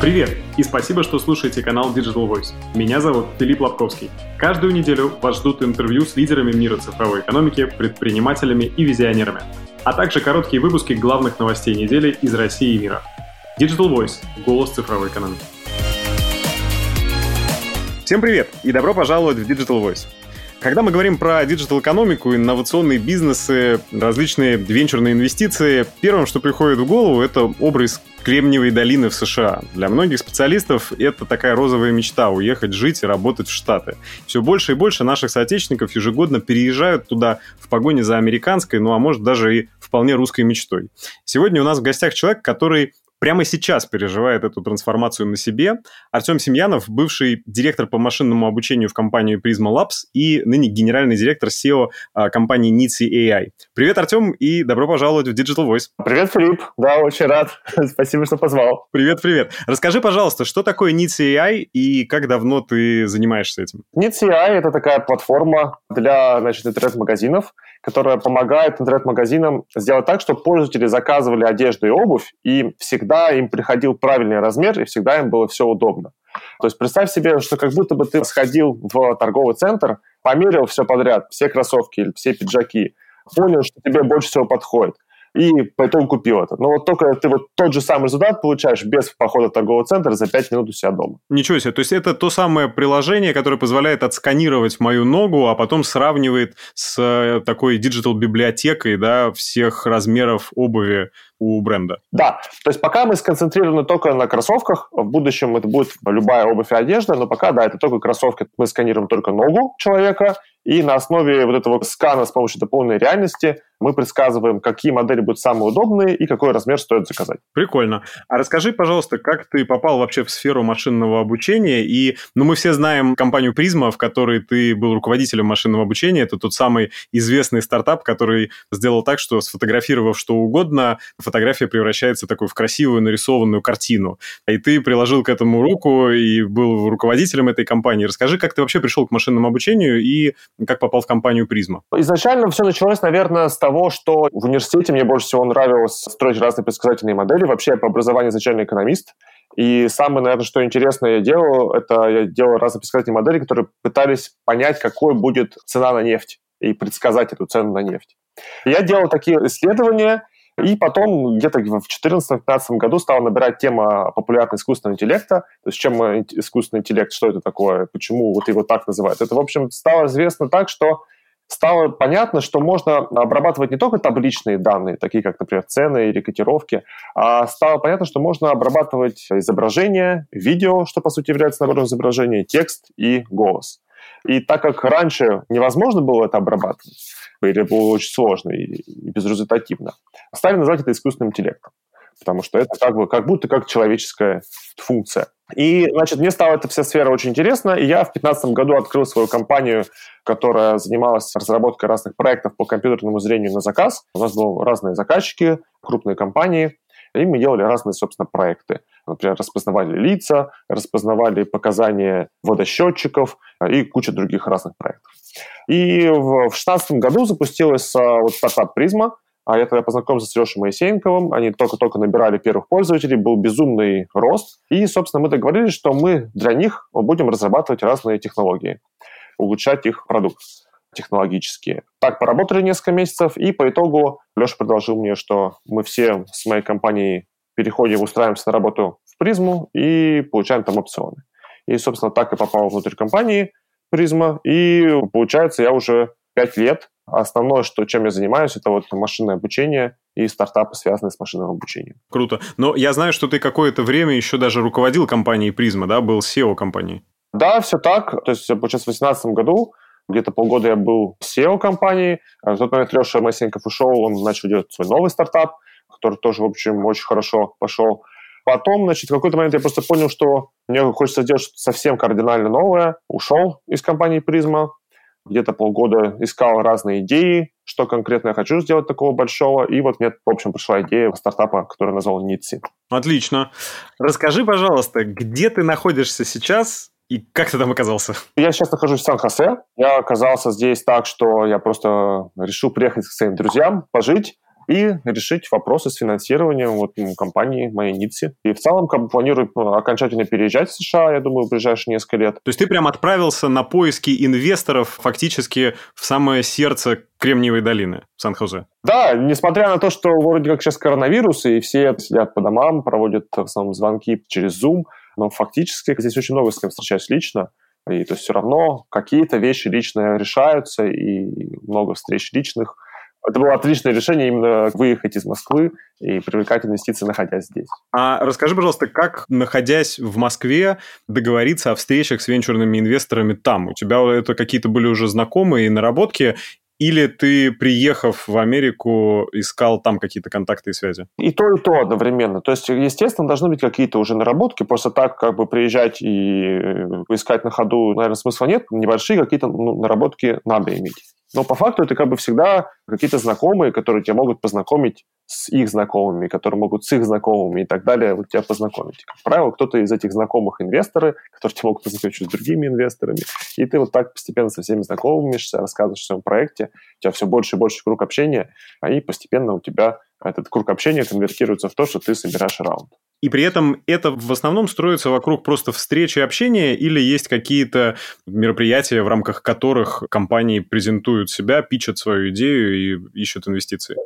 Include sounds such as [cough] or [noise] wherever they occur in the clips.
Привет и спасибо, что слушаете канал Digital Voice. Меня зовут Филипп Лобковский. Каждую неделю вас ждут интервью с лидерами мира цифровой экономики, предпринимателями и визионерами, а также короткие выпуски главных новостей недели из России и мира. Digital Voice – голос цифровой экономики. Всем привет и добро пожаловать в Digital Voice. Когда мы говорим про digital-экономику, инновационные бизнесы, различные венчурные инвестиции, первым, что приходит в голову, это образ Кремниевой долины в США. Для многих специалистов это такая розовая мечта – уехать жить и работать в Штаты. Все больше и больше наших соотечественников ежегодно переезжают туда в погоне за американской, ну а может даже и вполне русской мечтой. Сегодня у нас в гостях человек, который прямо сейчас переживает эту трансформацию на себе. Артем Семьянов, бывший директор по машинному обучению в компании Prisma Labs и ныне генеральный директор SEO а, компании Nitsi AI. Привет, Артем, и добро пожаловать в Digital Voice. Привет, Филипп. Да, очень рад. [laughs] Спасибо, что позвал. Привет, привет. Расскажи, пожалуйста, что такое Nitsi AI и как давно ты занимаешься этим? Nitsi AI — это такая платформа для значит, интернет-магазинов, которая помогает интернет-магазинам сделать так, чтобы пользователи заказывали одежду и обувь, и всегда им приходил правильный размер, и всегда им было все удобно. То есть представь себе, что как будто бы ты сходил в торговый центр, померил все подряд, все кроссовки или все пиджаки, понял, что тебе больше всего подходит и по итогу купил это. Но вот только ты вот тот же самый результат получаешь без похода в торговый центр за 5 минут у себя дома. Ничего себе. То есть это то самое приложение, которое позволяет отсканировать мою ногу, а потом сравнивает с э, такой digital-библиотекой да, всех размеров обуви у бренда. Да, то есть пока мы сконцентрированы только на кроссовках, в будущем это будет любая обувь и одежда, но пока, да, это только кроссовки, мы сканируем только ногу человека, и на основе вот этого скана с помощью дополненной реальности мы предсказываем, какие модели будут самые удобные и какой размер стоит заказать. Прикольно. А расскажи, пожалуйста, как ты попал вообще в сферу машинного обучения? И, ну, мы все знаем компанию Призма, в которой ты был руководителем машинного обучения. Это тот самый известный стартап, который сделал так, что сфотографировав что угодно, фотография превращается в такую в красивую нарисованную картину. И ты приложил к этому руку и был руководителем этой компании. Расскажи, как ты вообще пришел к машинному обучению и как попал в компанию Призма? Изначально все началось, наверное, с того, что в университете мне больше всего нравилось строить разные предсказательные модели. Вообще, я по образованию изначально экономист. И самое, наверное, что интересно я делал, это я делал разные предсказательные модели, которые пытались понять, какой будет цена на нефть и предсказать эту цену на нефть. Я делал такие исследования, и потом где-то в 2014-2015 году стала набирать тема популярного искусственного интеллекта. То есть чем искусственный интеллект, что это такое, почему вот его так называют. Это, в общем, стало известно так, что стало понятно, что можно обрабатывать не только табличные данные, такие как, например, цены или котировки, а стало понятно, что можно обрабатывать изображение, видео, что по сути является набором изображения, текст и голос. И так как раньше невозможно было это обрабатывать, или было очень сложно и, безрезультативно, стали называть это искусственным интеллектом потому что это как бы как будто как человеческая функция. И, значит, мне стала эта вся сфера очень интересна, и я в 2015 году открыл свою компанию, которая занималась разработкой разных проектов по компьютерному зрению на заказ. У нас были разные заказчики, крупные компании, и мы делали разные, собственно, проекты. Например, распознавали лица, распознавали показания водосчетчиков и куча других разных проектов. И в 2016 году запустилась а, вот стартап «Призма», а я тогда познакомился с Лешей Моисеенковым, они только-только набирали первых пользователей, был безумный рост, и, собственно, мы договорились, что мы для них будем разрабатывать разные технологии, улучшать их продукт технологические. Так поработали несколько месяцев, и по итогу Леша предложил мне, что мы все с моей компанией переходим, устраиваемся на работу в призму и получаем там опционы. И, собственно, так и попал внутрь компании призма, и получается, я уже пять лет. Основное, что, чем я занимаюсь, это вот машинное обучение и стартапы, связанные с машинным обучением. Круто. Но я знаю, что ты какое-то время еще даже руководил компанией Призма, да, был CEO компании. Да, все так. То есть, получается, в 2018 году где-то полгода я был CEO компании. А в тот момент Леша Моисеенков ушел, он начал делать свой новый стартап, который тоже, в общем, очень хорошо пошел. Потом, значит, в какой-то момент я просто понял, что мне хочется сделать что-то совсем кардинально новое. Ушел из компании Призма, где-то полгода искал разные идеи, что конкретно я хочу сделать такого большого, и вот мне, в общем, пришла идея стартапа, который назвал Нитси. Отлично. Расскажи, пожалуйста, где ты находишься сейчас и как ты там оказался? Я сейчас нахожусь в Сан-Хосе. Я оказался здесь так, что я просто решил приехать к своим друзьям, пожить. И решить вопросы с финансированием вот, компании моей Нитси. И в целом как бы, планирую ну, окончательно переезжать в США, я думаю, в ближайшие несколько лет. То есть ты прям отправился на поиски инвесторов фактически в самое сердце Кремниевой долины в Сан-Хозе. Да, несмотря на то, что вроде как сейчас коронавирус, и все сидят по домам, проводят в основном звонки через Zoom, но фактически здесь очень много с кем встречаюсь лично. И то есть все равно какие-то вещи лично решаются, и много встреч личных. Это было отличное решение именно выехать из Москвы и привлекать инвестиции, находясь здесь. А расскажи, пожалуйста, как, находясь в Москве, договориться о встречах с венчурными инвесторами там? У тебя это какие-то были уже знакомые наработки, или ты, приехав в Америку, искал там какие-то контакты и связи? И то, и то одновременно. То есть, естественно, должны быть какие-то уже наработки. Просто так как бы приезжать и э, искать на ходу, наверное, смысла нет. Небольшие какие-то ну, наработки надо иметь. Но по факту это как бы всегда какие-то знакомые, которые тебя могут познакомить с их знакомыми, которые могут с их знакомыми и так далее вот тебя познакомить. Как правило, кто-то из этих знакомых инвесторы, которые тебя могут познакомить с другими инвесторами, и ты вот так постепенно со всеми знакомишься, рассказываешь о своем проекте, у тебя все больше и больше круг общения, а и постепенно у тебя этот круг общения конвертируется в то, что ты собираешь раунд. И при этом это в основном строится вокруг просто встречи общения, или есть какие-то мероприятия, в рамках которых компании презентуют себя, пичат свою идею и ищут инвестиции?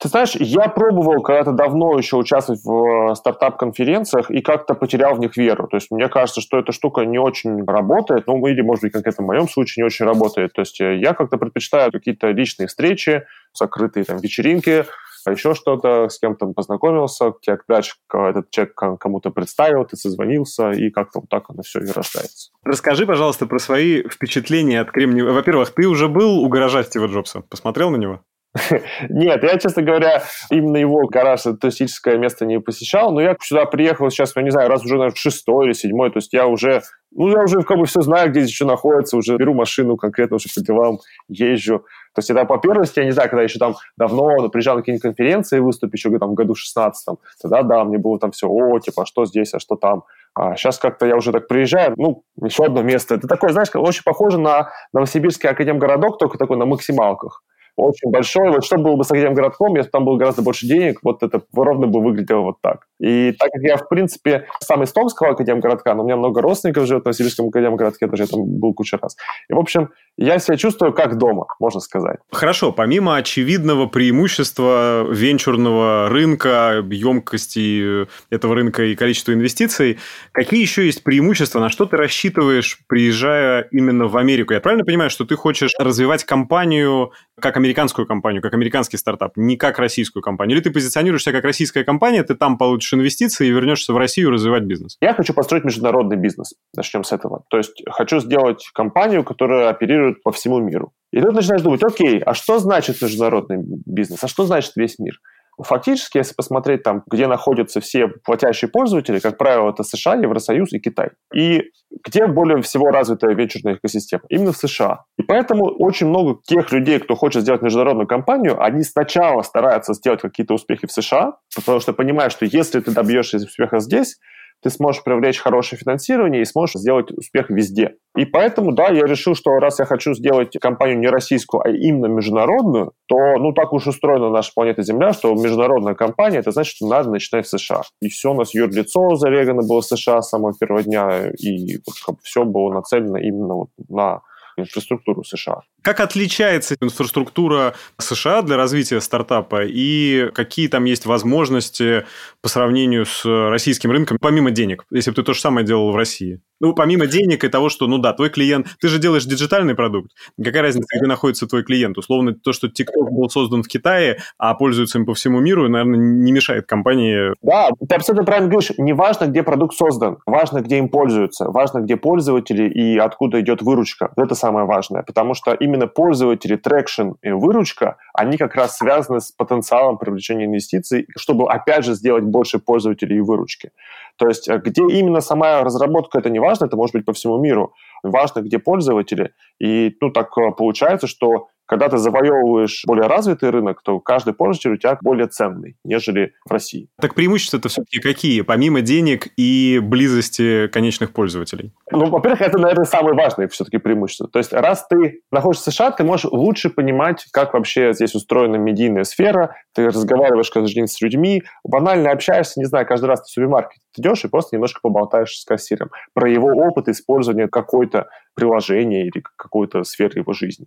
Ты знаешь, я пробовал когда-то давно еще участвовать в э, стартап-конференциях и как-то потерял в них веру. То есть мне кажется, что эта штука не очень работает, ну или, может быть, конкретно в моем случае не очень работает. То есть э, я как-то предпочитаю какие-то личные встречи, закрытые там вечеринки, еще что-то, с кем-то познакомился, тебя дальше этот человек кому-то представил, ты созвонился, и как-то вот так оно все и рождается. Расскажи, пожалуйста, про свои впечатления от Кремни. Во-первых, ты уже был у гаража Стива Джобса? Посмотрел на него? [laughs] Нет, я, честно говоря, именно его гараж, туристическое место не посещал, но я сюда приехал сейчас, я не знаю, раз уже, наверное, шестой или седьмой, то есть я уже, ну, я уже как бы все знаю, где здесь что находится, уже беру машину конкретно уже по делам, езжу. То есть это по первости, я не знаю, когда еще там давно приезжал на какие-нибудь конференции выступить, еще там, в году 16 тогда, да, мне было там все, о, типа, а что здесь, а что там. А сейчас как-то я уже так приезжаю, ну, еще одно место. Это такое, знаешь, очень похоже на Новосибирский академгородок, только такой на максималках очень большой. Вот что было бы с этим городком, если бы там было гораздо больше денег, вот это ровно бы выглядело вот так. И так как я, в принципе, сам из Томского академгородка, но у меня много родственников живет в Новосибирском академгородке, даже я там был кучу раз. И, в общем, я себя чувствую как дома, можно сказать. Хорошо, помимо очевидного преимущества венчурного рынка, емкости этого рынка и количества инвестиций, какие еще есть преимущества, на что ты рассчитываешь, приезжая именно в Америку? Я правильно понимаю, что ты хочешь развивать компанию как американскую компанию, как американский стартап, не как российскую компанию? Или ты позиционируешь себя как российская компания, ты там получишь инвестиции и вернешься в Россию развивать бизнес? Я хочу построить международный бизнес. Начнем с этого. То есть хочу сделать компанию, которая оперирует по всему миру. И тут начинаешь думать, окей, а что значит международный бизнес? А что значит весь мир? Фактически, если посмотреть там, где находятся все платящие пользователи, как правило, это США, Евросоюз и Китай. И где более всего развитая венчурная экосистема? Именно в США. И поэтому очень много тех людей, кто хочет сделать международную компанию, они сначала стараются сделать какие-то успехи в США, потому что понимают, что если ты добьешься успеха здесь, ты сможешь привлечь хорошее финансирование и сможешь сделать успех везде. И поэтому, да, я решил, что раз я хочу сделать компанию не российскую, а именно международную, то, ну, так уж устроена наша планета Земля, что международная компания, это значит, что надо начинать в США. И все у нас юрлицо зарегано было в США с самого первого дня, и все было нацелено именно вот на инфраструктуру США. Как отличается инфраструктура США для развития стартапа и какие там есть возможности по сравнению с российским рынком, помимо денег, если бы ты то же самое делал в России? Ну, помимо денег и того, что, ну да, твой клиент, ты же делаешь диджитальный продукт. Какая разница, где находится твой клиент? Условно, то, что TikTok был создан в Китае, а пользуется им по всему миру, наверное, не мешает компании. Да, ты абсолютно правильно говоришь. Не важно, где продукт создан, важно, где им пользуются, важно, где пользователи и откуда идет выручка. Это самое важное, потому что именно пользователи, traction и выручка, они как раз связаны с потенциалом привлечения инвестиций, чтобы, опять же, сделать больше пользователей и выручки. То есть э, где именно сама разработка, это не важно, это может быть по всему миру. Важно, где пользователи. И ну, так э, получается, что Когда ты завоевываешь более развитый рынок, то каждый пользователь у тебя более ценный, нежели в России. Так преимущества-то все-таки какие, помимо денег и близости конечных пользователей? Ну, во-первых, это, наверное, самое важное все-таки преимущество. То есть, раз ты находишься в США, ты можешь лучше понимать, как вообще здесь устроена медийная сфера, ты разговариваешь каждый день с людьми, банально общаешься, не знаю, каждый раз ты в супермаркет идешь и просто немножко поболтаешь с кассиром про его опыт использования какой-то приложения или какой-то сферы его жизни.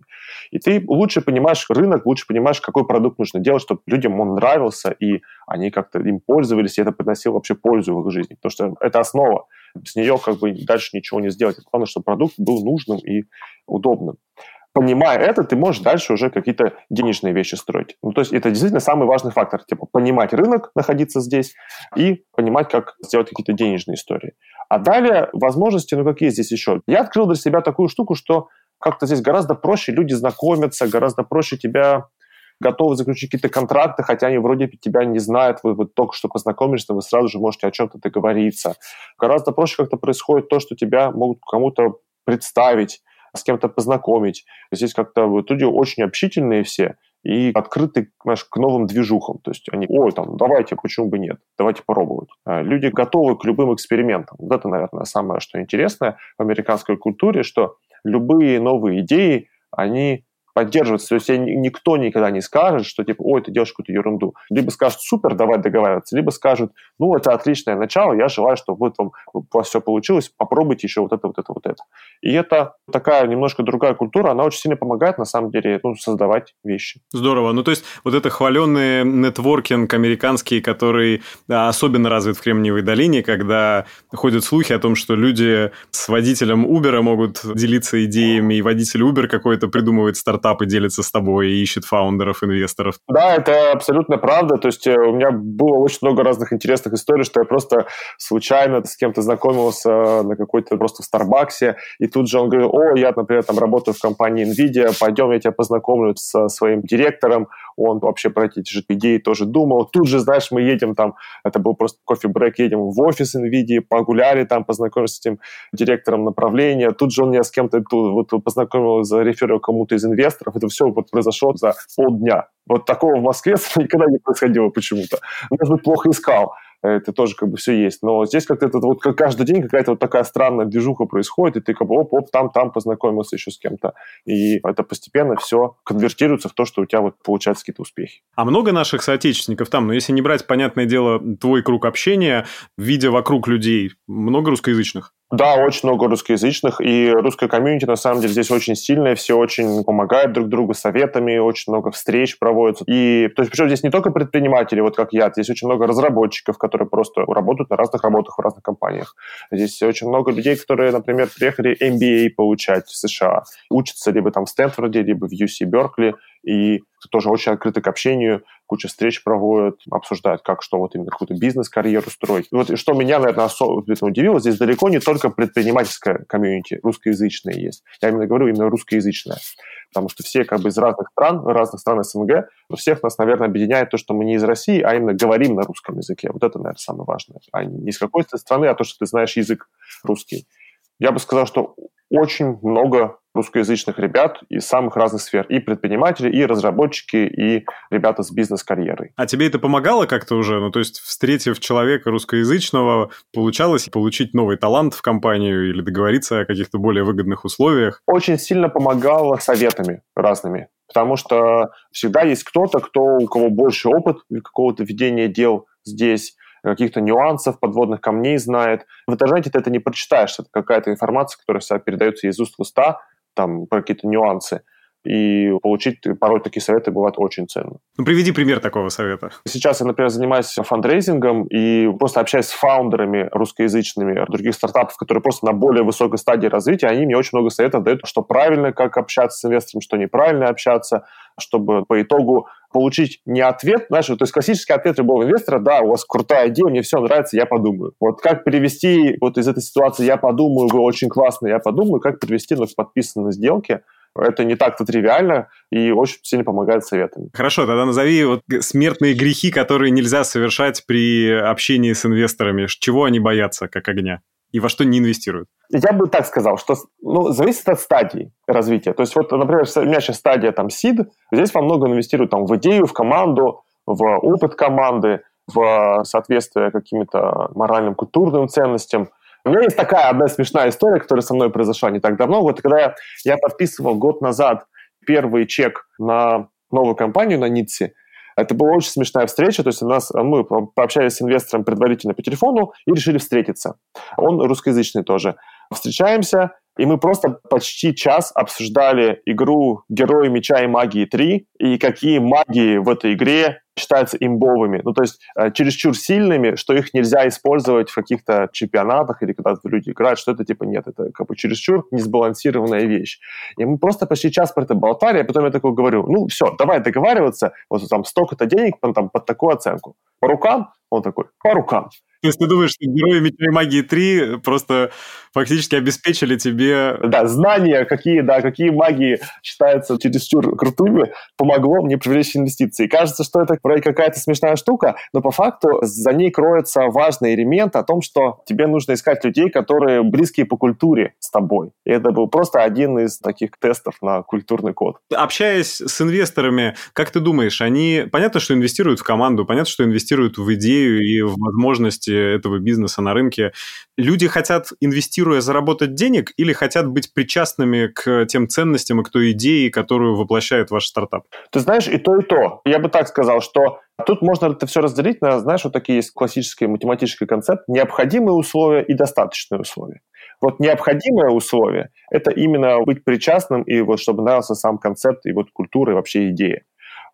И ты лучше понимаешь рынок, лучше понимаешь, какой продукт нужно делать, чтобы людям он нравился, и они как-то им пользовались, и это приносило вообще пользу в их жизни. Потому что это основа. С нее как бы дальше ничего не сделать. Главное, чтобы продукт был нужным и удобным понимая это, ты можешь дальше уже какие-то денежные вещи строить. Ну, то есть это действительно самый важный фактор. Типа понимать рынок, находиться здесь, и понимать, как сделать какие-то денежные истории. А далее возможности, ну какие здесь еще? Я открыл для себя такую штуку, что как-то здесь гораздо проще люди знакомятся, гораздо проще тебя готовы заключить какие-то контракты, хотя они вроде тебя не знают, вы, вы только что познакомились, но вы сразу же можете о чем-то договориться. Гораздо проще как-то происходит то, что тебя могут кому-то представить, с кем-то познакомить. Здесь как-то вот люди очень общительные все и открыты знаешь, к новым движухам. То есть они, ой, там, давайте, почему бы нет, давайте попробовать. А люди готовы к любым экспериментам. Вот это, наверное, самое, что интересное в американской культуре, что любые новые идеи, они поддерживаться. То есть никто никогда не скажет, что типа, ой, ты делаешь какую-то ерунду. Либо скажут, супер, давай договариваться, либо скажут, ну, это отличное начало, я желаю, чтобы вот вам у вас все получилось, попробуйте еще вот это, вот это, вот это. И это такая немножко другая культура, она очень сильно помогает, на самом деле, ну, создавать вещи. Здорово. Ну, то есть вот это хваленный нетворкинг американский, который особенно развит в Кремниевой долине, когда ходят слухи о том, что люди с водителем Uber могут делиться идеями, и водитель Uber какой-то придумывает стартап стартапы делится с тобой и ищет фаундеров, инвесторов. Да, это абсолютно правда. То есть э, у меня было очень много разных интересных историй, что я просто случайно с кем-то знакомился на какой-то просто в Старбаксе, и тут же он говорит, о, я, например, там работаю в компании NVIDIA, пойдем, я тебя познакомлю со своим директором, он вообще про эти же идеи тоже думал. Тут же, знаешь, мы едем там, это был просто кофе-брейк, едем в офис NVIDIA, погуляли там, познакомились с этим директором направления. Тут же он меня с кем-то тут, вот, познакомил, зареферил кому-то из инвесторов. Это все вот произошло за полдня. Вот такого в Москве [laughs] никогда не происходило почему-то. Может быть, плохо искал это тоже как бы все есть. Но здесь как-то это вот как каждый день какая-то вот такая странная движуха происходит, и ты как бы оп-оп, там-там познакомился еще с кем-то. И это постепенно все конвертируется в то, что у тебя вот получаются какие-то успехи. А много наших соотечественников там? Но ну, если не брать, понятное дело, твой круг общения, видя вокруг людей, много русскоязычных? Да, очень много русскоязычных, и русская комьюнити, на самом деле, здесь очень сильная, все очень помогают друг другу советами, очень много встреч проводятся. И, то есть, причем здесь не только предприниматели, вот как я, здесь очень много разработчиков, которые просто работают на разных работах в разных компаниях. Здесь очень много людей, которые, например, приехали MBA получать в США, учатся либо там в Стэнфорде, либо в UC Беркли, и тоже очень открыты к общению, куча встреч проводят, обсуждают, как что вот именно какую-то бизнес-карьеру строить. Вот что меня, наверное, особенно удивило, здесь далеко не только предпринимательская комьюнити, русскоязычная есть. Я именно говорю именно русскоязычная. Потому что все как бы из разных стран, разных стран СНГ, но всех нас, наверное, объединяет то, что мы не из России, а именно говорим на русском языке. Вот это, наверное, самое важное. А не из какой-то страны, а то, что ты знаешь язык русский. Я бы сказал, что очень много русскоязычных ребят из самых разных сфер. И предприниматели, и разработчики, и ребята с бизнес-карьерой. А тебе это помогало как-то уже? Ну, то есть, встретив человека русскоязычного, получалось получить новый талант в компанию или договориться о каких-то более выгодных условиях? Очень сильно помогало советами разными. Потому что всегда есть кто-то, кто, у кого больше опыт какого-то ведения дел здесь, каких-то нюансов, подводных камней знает. В интернете ты это не прочитаешь, это какая-то информация, которая себя передается из уст в уста, там, про какие-то нюансы. И получить порой такие советы бывает очень ценно. Ну, приведи пример такого совета. Сейчас я, например, занимаюсь фандрейзингом и просто общаюсь с фаундерами русскоязычными других стартапов, которые просто на более высокой стадии развития, они мне очень много советов дают, что правильно, как общаться с инвестором, что неправильно общаться, чтобы по итогу получить не ответ, знаешь, то есть классический ответ любого инвестора, да, у вас крутая идея, мне все нравится, я подумаю. Вот как перевести вот из этой ситуации «я подумаю», «вы очень классно, я подумаю», как перевести ну, в подписанные сделки, это не так-то тривиально и очень сильно помогает советами. Хорошо, тогда назови вот смертные грехи, которые нельзя совершать при общении с инвесторами. Чего они боятся, как огня? и во что не инвестируют? Я бы так сказал, что ну, зависит от стадии развития. То есть вот, например, у меня сейчас стадия там seed, здесь во много инвестируют там в идею, в команду, в опыт команды, в соответствие каким-то моральным, культурным ценностям. У меня есть такая одна смешная история, которая со мной произошла не так давно. Вот когда я, подписывал год назад первый чек на новую компанию на Нитси, это была очень смешная встреча, то есть у нас, мы пообщались с инвестором предварительно по телефону и решили встретиться. Он русскоязычный тоже. Встречаемся, и мы просто почти час обсуждали игру «Герои меча и магии 3» и какие магии в этой игре считаются имбовыми, ну, то есть э, чересчур сильными, что их нельзя использовать в каких-то чемпионатах или когда люди играют, что это типа нет, это как бы чересчур несбалансированная вещь. И мы просто почти час про это болтали, а потом я такой говорю, ну, все, давай договариваться, вот там столько-то денег там, под такую оценку. По рукам? Он такой, по рукам. То есть ты думаешь, что герои Меча и Магии 3 просто фактически обеспечили тебе... Да, знания, какие, да, какие магии считаются чересчур крутыми, помогло мне привлечь инвестиции. Кажется, что это какая-то смешная штука, но по факту за ней кроется важный элемент о том, что тебе нужно искать людей, которые близкие по культуре с тобой. И это был просто один из таких тестов на культурный код. Общаясь с инвесторами, как ты думаешь, они... Понятно, что инвестируют в команду, понятно, что инвестируют в идею и в возможность деятельности этого бизнеса на рынке. Люди хотят, инвестируя, заработать денег или хотят быть причастными к тем ценностям и к той идее, которую воплощает ваш стартап? Ты знаешь, и то, и то. Я бы так сказал, что Тут можно это все разделить на, знаешь, вот такие есть классический математический концепт необходимые условия и достаточные условия. Вот необходимое условие – это именно быть причастным и вот чтобы нравился сам концепт и вот культура и вообще идея.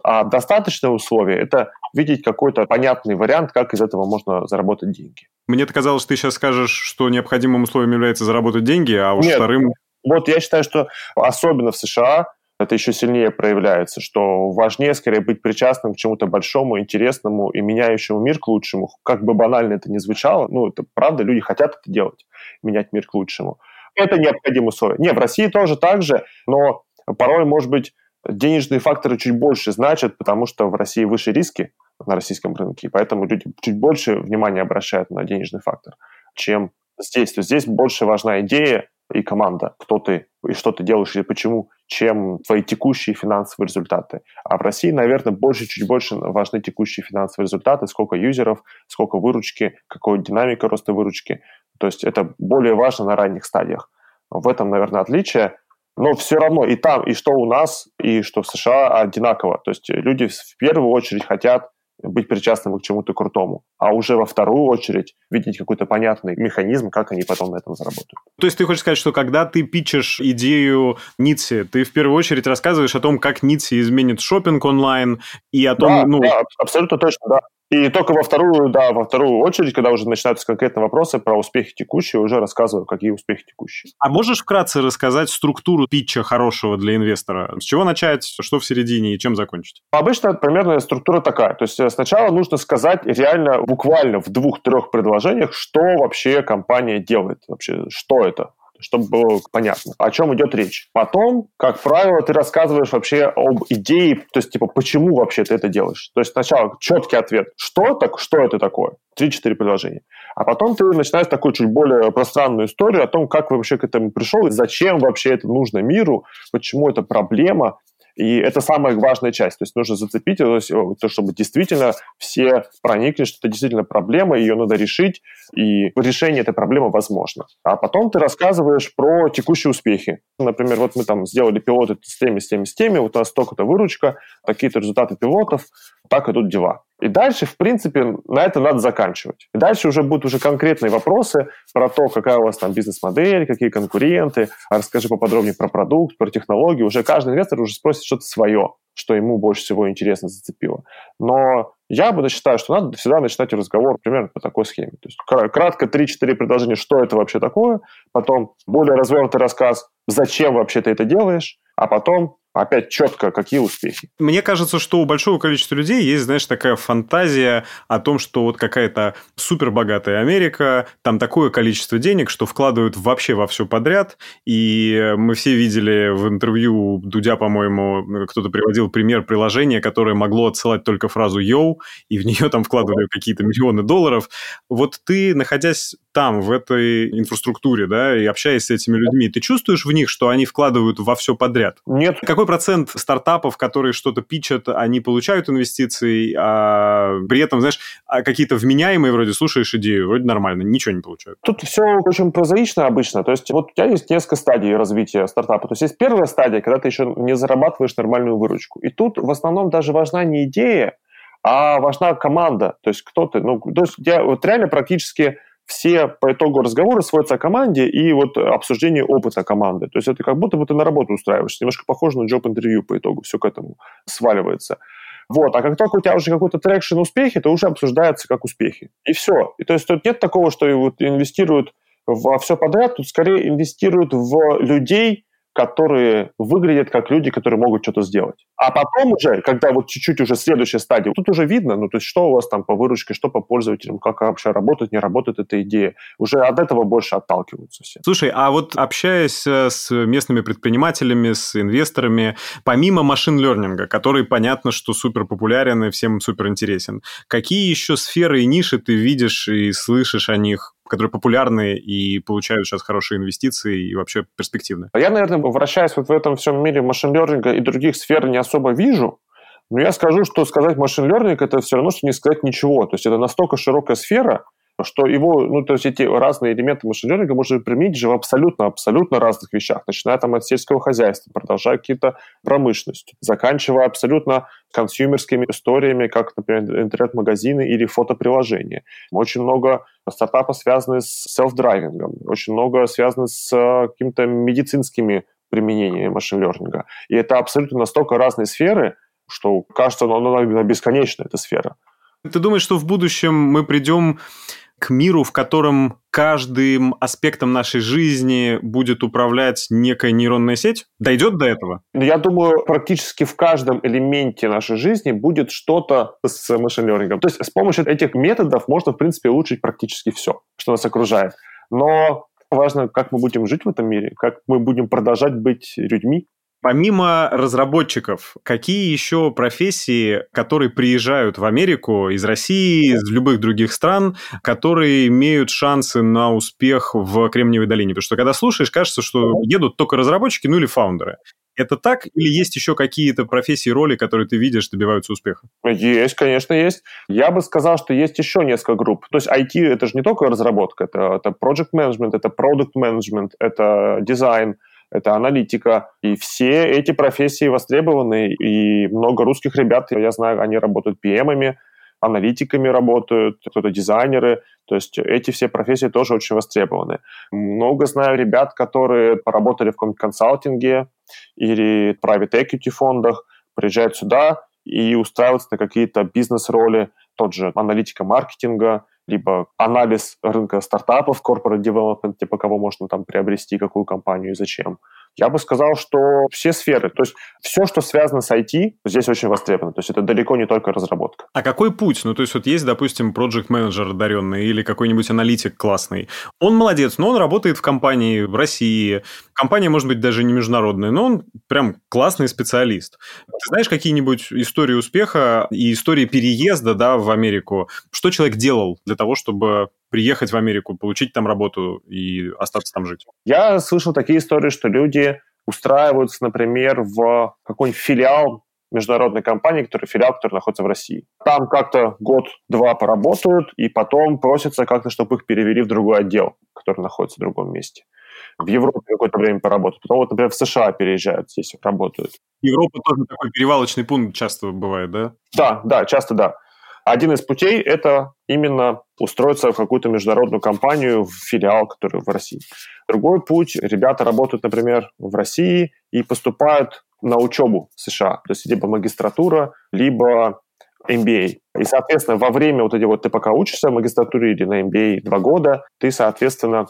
А достаточное условие – это видеть какой-то понятный вариант, как из этого можно заработать деньги. Мне казалось, что ты сейчас скажешь, что необходимым условием является заработать деньги, а уж Нет, вторым... Вот я считаю, что особенно в США это еще сильнее проявляется, что важнее скорее быть причастным к чему-то большому, интересному и меняющему мир к лучшему. Как бы банально это ни звучало, ну, это правда, люди хотят это делать, менять мир к лучшему. Это необходимое условие. Не, в России тоже так же, но порой, может быть, денежные факторы чуть больше значат, потому что в России выше риски на российском рынке, и поэтому люди чуть больше внимания обращают на денежный фактор, чем здесь. То есть здесь больше важна идея и команда, кто ты и что ты делаешь и почему, чем твои текущие финансовые результаты. А в России, наверное, больше, чуть больше важны текущие финансовые результаты, сколько юзеров, сколько выручки, какая динамика роста выручки. То есть это более важно на ранних стадиях. В этом, наверное, отличие. Но все равно и там, и что у нас, и что в США одинаково. То есть люди в первую очередь хотят быть причастным к чему-то крутому, а уже во вторую очередь видеть какой-то понятный механизм, как они потом на этом заработают. То есть ты хочешь сказать, что когда ты пичешь идею Ницси, ты в первую очередь рассказываешь о том, как Ницси изменит шопинг онлайн и о том... Да, ну... да абсолютно точно, да. И только во вторую, да, во вторую очередь, когда уже начинаются конкретные вопросы про успехи текущие, уже рассказываю, какие успехи текущие. А можешь вкратце рассказать структуру питча хорошего для инвестора? С чего начать, что в середине и чем закончить? Обычно примерная структура такая. То есть э, сначала нужно сказать реально, буквально в двух-трех предложениях, что вообще компания делает, вообще, что это чтобы было понятно, о чем идет речь. Потом, как правило, ты рассказываешь вообще об идее, то есть, типа, почему вообще ты это делаешь. То есть сначала четкий ответ, что, так, что это такое, три-четыре предложения. А потом ты начинаешь такую чуть более пространную историю о том, как вообще к этому пришел, и зачем вообще это нужно миру, почему это проблема, и это самая важная часть. То есть нужно зацепить, то, есть, то чтобы действительно все проникли, что это действительно проблема, ее надо решить, и решение этой проблемы возможно. А потом ты рассказываешь про текущие успехи. Например, вот мы там сделали пилоты с теми, с теми, с теми, вот у нас столько-то выручка, такие-то результаты пилотов, так идут дела. И дальше, в принципе, на это надо заканчивать. И дальше уже будут уже конкретные вопросы про то, какая у вас там бизнес-модель, какие конкуренты, а расскажи поподробнее про продукт, про технологии. Уже каждый инвестор уже спросит что-то свое, что ему больше всего интересно зацепило. Но я бы считаю, что надо всегда начинать разговор примерно по такой схеме. То есть кратко 3-4 предложения, что это вообще такое, потом более развернутый рассказ, зачем вообще ты это делаешь, а потом опять четко, какие успехи. Мне кажется, что у большого количества людей есть, знаешь, такая фантазия о том, что вот какая-то супербогатая Америка, там такое количество денег, что вкладывают вообще во все подряд. И мы все видели в интервью Дудя, по-моему, кто-то приводил пример приложения, которое могло отсылать только фразу «йоу», и в нее там вкладывали какие-то миллионы долларов. Вот ты, находясь там, в этой инфраструктуре, да, и общаясь с этими людьми, ты чувствуешь в них, что они вкладывают во все подряд? Нет. Какой процент стартапов, которые что-то пичат, они получают инвестиции, а при этом, знаешь, а какие-то вменяемые вроде слушаешь идею, вроде нормально, ничего не получают? Тут все очень прозаично обычно. То есть вот у тебя есть несколько стадий развития стартапа. То есть есть первая стадия, когда ты еще не зарабатываешь нормальную выручку. И тут в основном даже важна не идея, а важна команда. То есть кто ты? Ну, то есть я вот реально практически все по итогу разговора сводятся о команде и вот обсуждение опыта команды. То есть это как будто бы ты на работу устраиваешься. Немножко похоже на джоб-интервью по итогу. Все к этому сваливается. Вот. А как только у тебя уже какой-то traction успехи, то уже обсуждается как успехи. И все. И то есть тут нет такого, что вот инвестируют во все подряд, тут скорее инвестируют в людей, которые выглядят как люди, которые могут что-то сделать. А потом уже, когда вот чуть-чуть уже следующая стадия, тут уже видно, ну, то есть что у вас там по выручке, что по пользователям, как вообще работает, не работает эта идея. Уже от этого больше отталкиваются все. Слушай, а вот общаясь э, с местными предпринимателями, с инвесторами, помимо машин-лернинга, который, понятно, что супер популярен и всем супер интересен, какие еще сферы и ниши ты видишь и слышишь о них которые популярны и получают сейчас хорошие инвестиции и вообще перспективны? Я, наверное, вращаясь вот в этом всем мире машин-лернинга и других сфер не особо вижу, но я скажу, что сказать машин-лернинг – это все равно, что не сказать ничего. То есть это настолько широкая сфера, что его, ну, то есть эти разные элементы машин-лернинга можно применить же в абсолютно-абсолютно разных вещах, начиная там от сельского хозяйства, продолжая какие-то промышленность, заканчивая абсолютно consumer скими историями, как, например, интернет-магазины или фотоприложения. Очень много стартапов связаны с self-driving ом, очень много связано с э, какими-то медицинскими применениями machine learning а. И это абсолютно настолько разные сферы, что кажется, она, она бесконечна, эта сфера. Ты думаешь, что в будущем мы придем к миру, в котором каждым аспектом нашей жизни будет управлять некая нейронная сеть? Дойдет до этого? Я думаю, практически в каждом элементе нашей жизни будет что-то с машин-лернингом. То есть с помощью этих методов можно, в принципе, улучшить практически все, что нас окружает. Но важно, как мы будем жить в этом мире, как мы будем продолжать быть людьми. Помимо разработчиков, какие еще профессии, которые приезжают в Америку из России, из любых других стран, которые имеют шансы на успех в Кремниевой долине? Потому что когда слушаешь, кажется, что едут только разработчики, ну или фаундеры. Это так? Или есть еще какие-то профессии, роли, которые ты видишь, добиваются успеха? Есть, конечно, есть. Я бы сказал, что есть еще несколько групп. То есть IT — это же не только разработка, это, это project management, это product management, это дизайн — это аналитика. И все эти профессии востребованы, и много русских ребят, я знаю, они работают PM-ами, аналитиками работают, кто-то дизайнеры. То есть эти все профессии тоже очень востребованы. Много знаю ребят, которые поработали в каком-то консалтинге или private equity фондах, приезжают сюда и устраиваются на какие-то бизнес-роли, тот же аналитика маркетинга, либо анализ рынка стартапов, corporate development, типа кого можно там приобрести, какую компанию и зачем. Я бы сказал, что все сферы, то есть все, что связано с IT, здесь очень востребовано. То есть это далеко не только разработка. А какой путь? Ну, то есть вот есть, допустим, project менеджер одаренный или какой-нибудь аналитик классный. Он молодец, но он работает в компании в России. Компания, может быть, даже не международная, но он прям классный специалист. Ты знаешь какие-нибудь истории успеха и истории переезда да, в Америку? Что человек делал для того, чтобы приехать в Америку, получить там работу и остаться там жить? Я слышал такие истории, что люди устраиваются, например, в какой-нибудь филиал международной компании, который филиал, который находится в России. Там как-то год-два поработают, и потом просятся как-то, чтобы их перевели в другой отдел, который находится в другом месте. В Европе какое-то время поработают. Потом вот, например, в США переезжают, здесь работают. Европа тоже такой перевалочный пункт часто бывает, да? Да, да, часто да. Один из путей – это именно устроиться в какую-то международную компанию, в филиал, который в России. Другой путь – ребята работают, например, в России и поступают на учебу в США. То есть либо магистратура, либо MBA. И, соответственно, во время вот эти вот ты пока учишься в магистратуре или на MBA два года, ты, соответственно,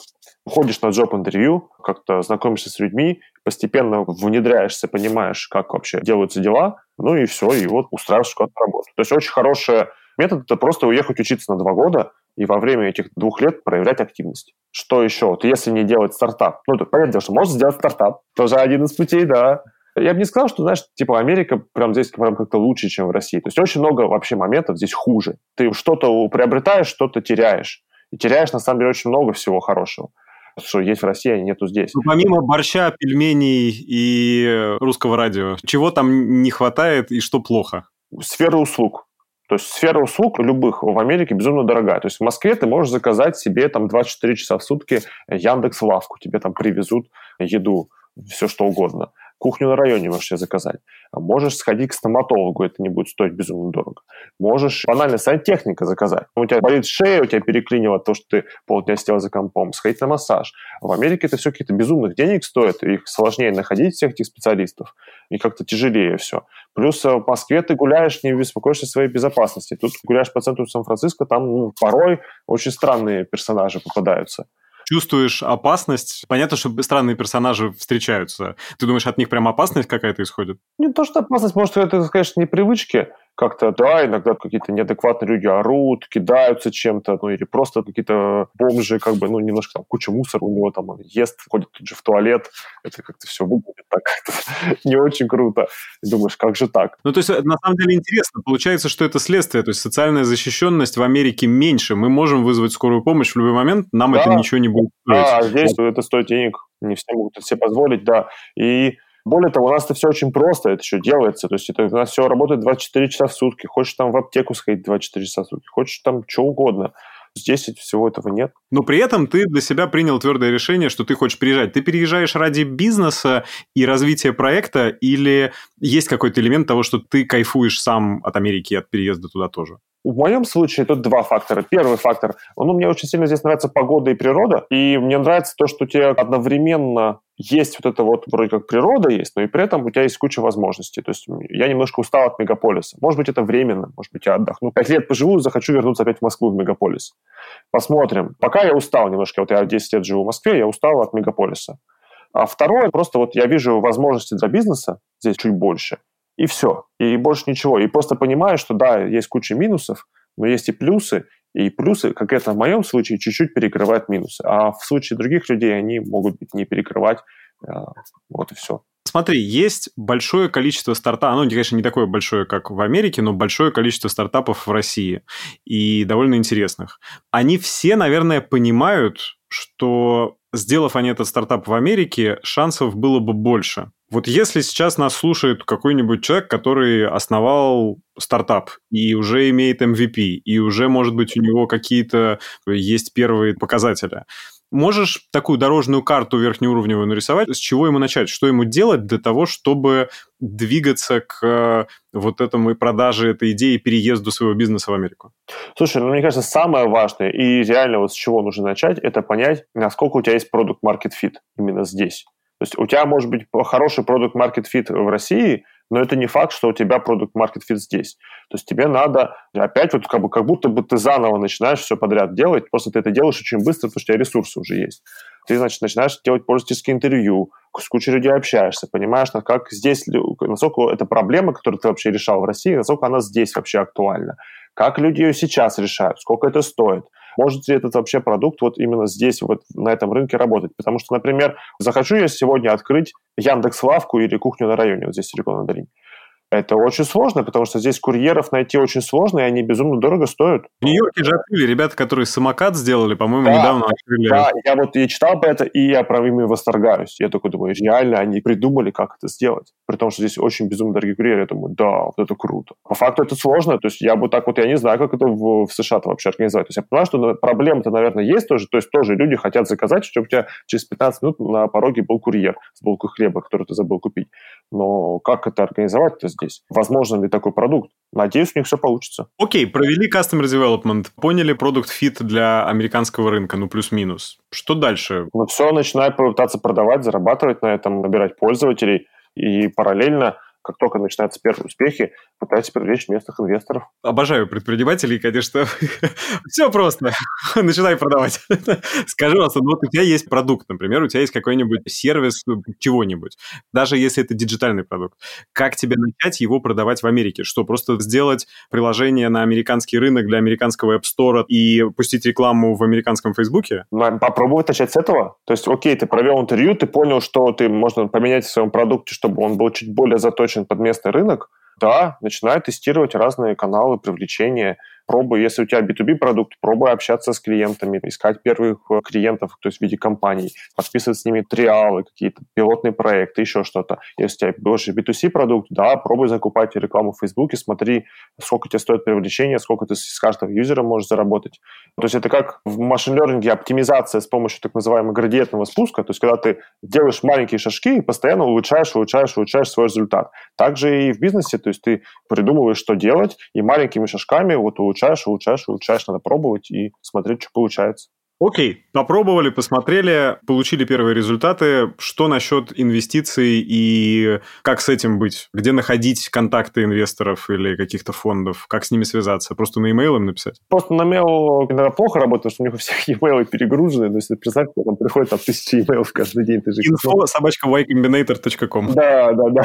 ходишь на джоб-интервью, как-то знакомишься с людьми, постепенно внедряешься, понимаешь, как вообще делаются дела, ну и все, и вот устраиваешься куда-то работу. То есть очень хороший метод – это просто уехать учиться на два года, и во время этих двух лет проявлять активность. Что еще? Вот если не делать стартап, ну, то понятно, что можно сделать стартап, тоже один из путей, да. Я бы не сказал, что, знаешь, типа Америка прям здесь прям как-то лучше, чем в России. То есть очень много вообще моментов здесь хуже. Ты что-то приобретаешь, что-то теряешь. И теряешь, на самом деле, очень много всего хорошего что есть в России, а нету здесь. Ну, помимо борща, пельменей и русского радио, чего там не хватает и что плохо? Сфера услуг. То есть сфера услуг любых в Америке безумно дорогая. То есть в Москве ты можешь заказать себе там 24 часа в сутки Яндекс лавку, тебе там привезут еду, все что угодно кухню на районе можешь себе заказать. А можешь сходить к стоматологу, это не будет стоить безумно дорого. Можешь банально сантехника заказать. У тебя болит шея, у тебя переклинило то, что ты полдня сидел за компом, сходить на массаж. В Америке это все каких-то безумных денег стоит, их сложнее находить, всех этих специалистов, и как-то тяжелее все. Плюс э, в Москве ты гуляешь, не беспокоишься своей безопасности. Тут гуляешь по центру Сан-Франциско, там ну, порой очень странные персонажи попадаются чувствуешь опасность. Понятно, что странные персонажи встречаются. Ты думаешь, от них прям опасность какая-то исходит? Не то, что опасность, может, это, конечно, непривычки, как-то, да, иногда какие-то неадекватные люди орут, кидаются чем-то, ну, или просто какие-то бомжи, как бы, ну, немножко там куча мусора у него там, он ест, ходит тут же в туалет, это как-то все выглядит так [laughs] не очень круто. И думаешь, как же так? Ну, то есть, на самом деле интересно, получается, что это следствие, то есть социальная защищенность в Америке меньше, мы можем вызвать скорую помощь в любой момент, нам да. это ничего не будет стоить. Да, здесь это стоит денег, не все могут это себе позволить, да, и более того, у нас это все очень просто, это еще делается. То есть это, у нас все работает 24 часа в сутки. Хочешь там в аптеку сходить 24 часа в сутки, хочешь там что угодно. Здесь всего этого нет. Но при этом ты для себя принял твердое решение, что ты хочешь переезжать. Ты переезжаешь ради бизнеса и развития проекта, или есть какой-то элемент того, что ты кайфуешь сам от Америки от переезда туда тоже? В моем случае тут два фактора. Первый фактор, ну, мне очень сильно здесь нравится погода и природа, и мне нравится то, что у тебя одновременно есть вот это вот вроде как природа есть, но и при этом у тебя есть куча возможностей. То есть я немножко устал от мегаполиса. Может быть, это временно, может быть, я отдохну. Пять лет поживу, захочу вернуться опять в Москву, в мегаполис. Посмотрим. Пока я устал немножко. Вот я 10 лет живу в Москве, я устал от мегаполиса. А второе, просто вот я вижу возможности для бизнеса здесь чуть больше и все. И больше ничего. И просто понимаю, что да, есть куча минусов, но есть и плюсы, и плюсы, как это в моем случае, чуть-чуть перекрывают минусы. А в случае других людей они могут быть не перекрывать. А, вот и все. Смотри, есть большое количество стартапов, ну, конечно, не такое большое, как в Америке, но большое количество стартапов в России и довольно интересных. Они все, наверное, понимают, что сделав они этот стартап в Америке, шансов было бы больше. Вот если сейчас нас слушает какой-нибудь человек, который основал стартап и уже имеет MVP, и уже, может быть, у него какие-то есть первые показатели, Можешь такую дорожную карту верхнеуровневую нарисовать? С чего ему начать? Что ему делать для того, чтобы двигаться к вот этому продаже этой идеи, переезду своего бизнеса в Америку? Слушай, ну, мне кажется, самое важное и реально вот с чего нужно начать, это понять, насколько у тебя есть продукт market fit именно здесь. То есть у тебя может быть хороший продукт market fit в России, но это не факт, что у тебя продукт market fit здесь. То есть тебе надо опять вот как, бы, как будто бы ты заново начинаешь все подряд делать, просто ты это делаешь очень быстро, потому что у тебя ресурсы уже есть. Ты, значит, начинаешь делать пользовательские интервью, с кучей людей общаешься, понимаешь, как здесь, насколько эта проблема, которую ты вообще решал в России, насколько она здесь вообще актуальна. Как люди ее сейчас решают, сколько это стоит. Может ли этот вообще продукт вот именно здесь, вот на этом рынке работать? Потому что, например, захочу я сегодня открыть Яндекс Лавку или кухню на районе, вот здесь в Силиконовой долине. Это очень сложно, потому что здесь курьеров найти очень сложно, и они безумно дорого стоят. В Нью-Йорке же открыли ребята, которые самокат сделали, по-моему, да, недавно открыли. Да, я вот и читал про это, и я про ими восторгаюсь. Я такой думаю, реально они придумали, как это сделать. При том, что здесь очень безумно дорогие курьеры. Я думаю, да, вот это круто. По факту это сложно, то есть я бы так вот, я не знаю, как это в, в США-то вообще организовать. То есть я понимаю, что проблема-то, наверное, есть тоже, то есть тоже люди хотят заказать, чтобы у тебя через 15 минут на пороге был курьер с булкой хлеба, который ты забыл купить. Но как это организовать-то здесь? Возможно ли такой продукт? Надеюсь, у них все получится. Окей, провели Customer Development, поняли продукт фит для американского рынка, ну плюс-минус. Что дальше? Ну все, начинаю пытаться продавать, зарабатывать на этом, набирать пользователей. И параллельно как только начинаются первые успехи, пытайтесь привлечь местных инвесторов. Обожаю предпринимателей, конечно. [laughs] Все просто. [laughs] Начинай продавать. [laughs] Скажи, пожалуйста, ну вот у тебя есть продукт, например, у тебя есть какой-нибудь сервис ну, чего-нибудь, даже если это диджитальный продукт. Как тебе начать его продавать в Америке? Что, просто сделать приложение на американский рынок для американского App Store и пустить рекламу в американском Фейсбуке? Попробовать начать с этого. То есть, окей, ты провел интервью, ты понял, что ты можно поменять в своем продукте, чтобы он был чуть более заточен под местный рынок. Да, начинай тестировать разные каналы привлечения Пробуй, если у тебя B2B продукт, пробуй общаться с клиентами, искать первых э, клиентов, то есть в виде компаний, подписывать с ними триалы, какие-то пилотные проекты, еще что-то. Если у тебя больше B2C продукт, да, пробуй закупать рекламу в Фейсбуке, смотри, сколько тебе стоит привлечение, сколько ты с каждого юзера можешь заработать. То есть это как в машин-лернинге оптимизация с помощью так называемого градиентного спуска, то есть когда ты делаешь маленькие шажки и постоянно улучшаешь, улучшаешь, улучшаешь свой результат. Также и в бизнесе, то есть ты придумываешь, что делать, и маленькими шажками вот улучшаешь улучшаешь, улучшаешь, улучшаешь, надо пробовать и смотреть, что получается. Окей, попробовали, посмотрели, получили первые результаты. Что насчет инвестиций и как с этим быть? Где находить контакты инвесторов или каких-то фондов? Как с ними связаться? Просто на e-mail им написать? Просто на mail иногда плохо работает, потому что у них у всех [laughs] e-mail перегружены. То есть, представь, там приходит там тысячи e-mail каждый день. Ты же Info собачка ycombinator.com. Да, да, да.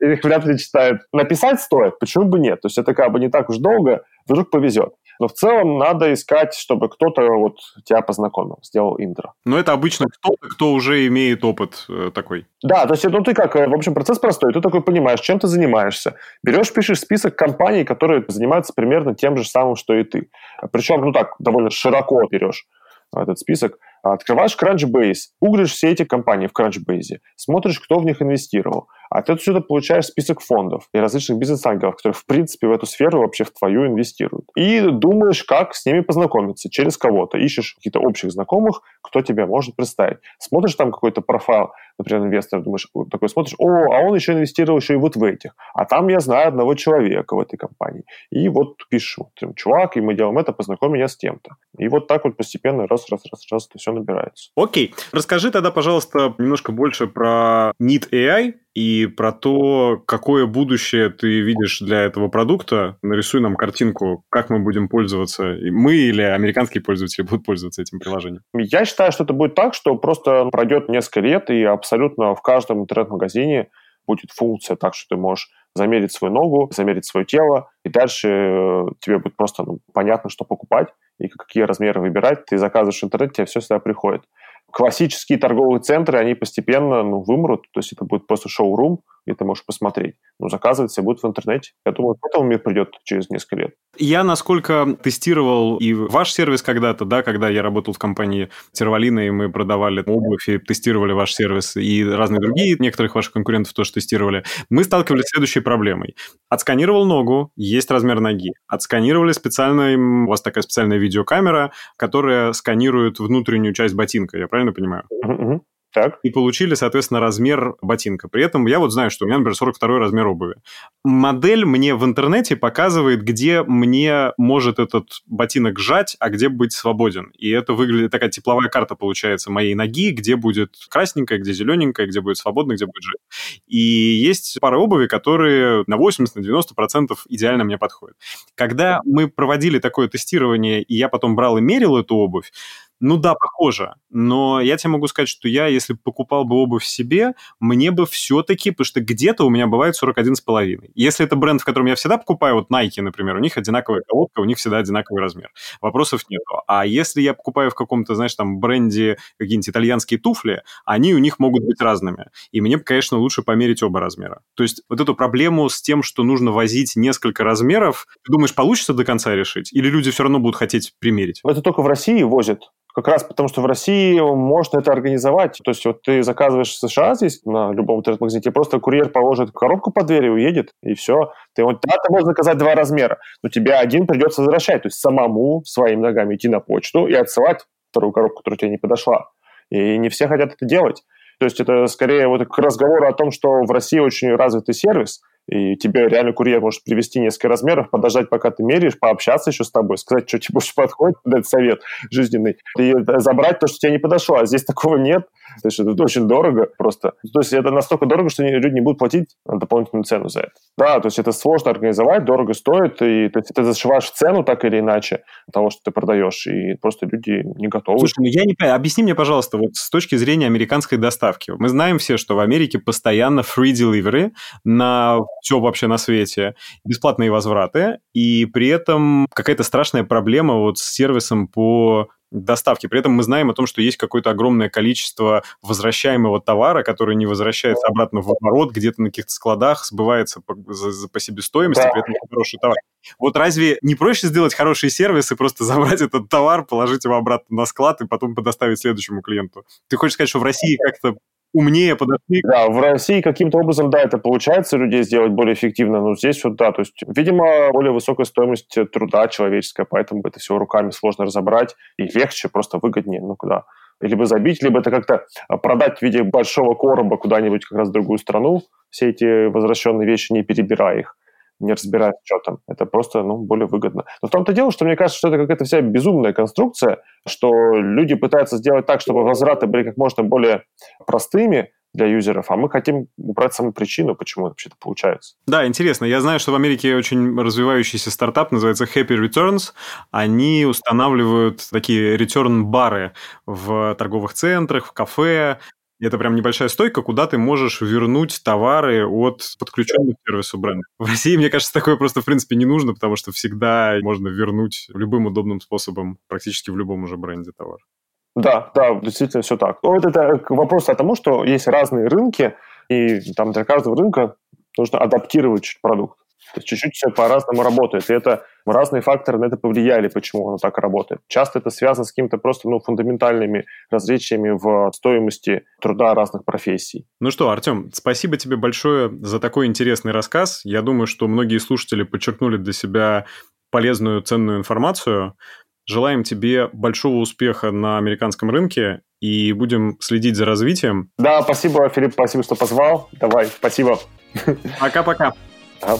[laughs] Их вряд ли читают. Написать стоит, почему бы нет? То есть это как бы не так уж долго, вдруг повезет. Но в целом надо искать, чтобы кто-то вот тебя познакомил, сделал интро. Но это обычно кто-то, кто уже имеет опыт э, такой. Да, то есть ну ты как, э, в общем, процесс простой. Ты такой понимаешь, чем ты занимаешься. Берешь, пишешь список компаний, которые занимаются примерно тем же самым, что и ты. Причем, ну так, довольно широко берешь этот список. Открываешь Crunchbase, гуглишь все эти компании в Crunchbase, смотришь, кто в них инвестировал. А ты отсюда получаешь список фондов и различных бизнес-ангелов, которые, в принципе, в эту сферу вообще в твою инвестируют. И думаешь, как с ними познакомиться, через кого-то. Ищешь каких-то общих знакомых, кто тебя может представить. Смотришь там какой-то профайл, например, инвестор, думаешь, такой смотришь, о, а он еще инвестировал еще и вот в этих. А там я знаю одного человека в этой компании. И вот пишу, чувак, и мы делаем это, познакомь меня с тем-то. И вот так вот постепенно раз, раз, раз, раз все набирается. Окей. Расскажи тогда, пожалуйста, немножко больше про NIT AI, и про то, какое будущее ты видишь для этого продукта. Нарисуй нам картинку, как мы будем пользоваться, мы или американские пользователи будут пользоваться этим приложением. Я считаю, что это будет так, что просто пройдет несколько лет, и абсолютно в каждом интернет-магазине будет функция так, что ты можешь замерить свою ногу, замерить свое тело, и дальше э, тебе будет просто ну, понятно, что покупать и какие размеры выбирать. Ты заказываешь в интернете, тебе все сюда приходит классические торговые центры, они постепенно ну, вымрут, то есть это будет просто шоу-рум, и ты можешь посмотреть. Но заказывать все будет в интернете. Я думаю, к этому мир придет через несколько лет. Я, насколько тестировал и ваш сервис когда-то, да, когда я работал в компании Тервалина, и мы продавали обувь и тестировали ваш сервис, и разные другие, некоторых ваших конкурентов тоже тестировали, мы сталкивались с следующей проблемой. Отсканировал ногу, есть размер ноги. Отсканировали специально, у вас такая специальная видеокамера, которая сканирует внутреннюю часть ботинка, я правильно понимаю? Uh-huh. Так. И получили, соответственно, размер ботинка. При этом я вот знаю, что у меня, например, 42 размер обуви. Модель мне в интернете показывает, где мне может этот ботинок сжать, а где быть свободен. И это выглядит такая тепловая карта, получается, моей ноги, где будет красненькая, где зелененькая, где будет свободно, где будет жить. И есть пара обуви, которые на 80-90% идеально мне подходят. Когда мы проводили такое тестирование, и я потом брал и мерил эту обувь, ну да, похоже. Но я тебе могу сказать, что я, если покупал бы обувь себе, мне бы все-таки, потому что где-то у меня бывает 41,5. Если это бренд, в котором я всегда покупаю, вот Nike, например, у них одинаковая колодка, у них всегда одинаковый размер. Вопросов нет. А если я покупаю в каком-то, знаешь, там бренде какие-нибудь итальянские туфли, они у них могут быть разными. И мне, конечно, лучше померить оба размера. То есть вот эту проблему с тем, что нужно возить несколько размеров, ты думаешь, получится до конца решить? Или люди все равно будут хотеть примерить? Это только в России возят как раз потому, что в России можно это организовать. То есть вот ты заказываешь в США здесь на любом интернет-магазине, тебе просто курьер положит коробку под дверь и уедет, и все. Ты вот, да, ты можешь заказать два размера, но тебе один придется возвращать. То есть самому своими ногами идти на почту и отсылать вторую коробку, которая тебе не подошла. И не все хотят это делать. То есть это скорее вот к разговору о том, что в России очень развитый сервис, и тебе реально курьер может привести несколько размеров, подождать, пока ты меряешь, пообщаться еще с тобой, сказать, что тебе больше подходит, дать совет жизненный, и забрать то, что тебе не подошло. А здесь такого нет. То есть это очень дорого просто. То есть это настолько дорого, что люди не будут платить дополнительную цену за это. Да, то есть это сложно организовать, дорого стоит, и то есть ты зашиваешь цену так или иначе того, что ты продаешь, и просто люди не готовы. Слушай, ну я не понимаю, объясни мне, пожалуйста, вот с точки зрения американской доставки. Мы знаем все, что в Америке постоянно free delivery на все вообще на свете, бесплатные возвраты, и при этом какая-то страшная проблема вот с сервисом по доставки. При этом мы знаем о том, что есть какое-то огромное количество возвращаемого товара, который не возвращается обратно в оборот, где-то на каких-то складах сбывается по, за, по себестоимости, да. при этом хороший товар. Вот разве не проще сделать хороший сервис и просто [laughs] забрать этот товар, положить его обратно на склад и потом подоставить следующему клиенту? Ты хочешь сказать, что в России как-то умнее подошли. Да, в России каким-то образом, да, это получается людей сделать более эффективно, но здесь вот, да, то есть, видимо, более высокая стоимость труда человеческая, поэтому это все руками сложно разобрать, и легче, просто выгоднее, ну, куда либо забить, либо это как-то продать в виде большого короба куда-нибудь как раз в другую страну, все эти возвращенные вещи, не перебирая их не разбирать, что там. Это просто, ну, более выгодно. Но в том-то дело, что мне кажется, что это какая-то вся безумная конструкция, что люди пытаются сделать так, чтобы возвраты были как можно более простыми, для юзеров, а мы хотим убрать саму причину, почему вообще это получается. Да, интересно. Я знаю, что в Америке очень развивающийся стартап, называется Happy Returns. Они устанавливают такие return-бары в торговых центрах, в кафе, это прям небольшая стойка, куда ты можешь вернуть товары от подключенных к сервису бренда. В России, мне кажется, такое просто, в принципе, не нужно, потому что всегда можно вернуть любым удобным способом практически в любом уже бренде товар. Да, да, действительно все так. Ну, вот это вопрос о тому, что есть разные рынки, и там для каждого рынка нужно адаптировать продукт. То есть чуть-чуть все по-разному работает. И это разные факторы на это повлияли, почему оно так работает. Часто это связано с какими-то просто ну, фундаментальными различиями в стоимости труда разных профессий. Ну что, Артем, спасибо тебе большое за такой интересный рассказ. Я думаю, что многие слушатели подчеркнули для себя полезную, ценную информацию. Желаем тебе большого успеха на американском рынке и будем следить за развитием. Да, спасибо, Филипп, спасибо, что позвал. Давай, спасибо. Пока-пока.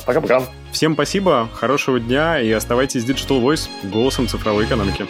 Пока-пока. Всем спасибо, хорошего дня и оставайтесь Digital Voice голосом цифровой экономики.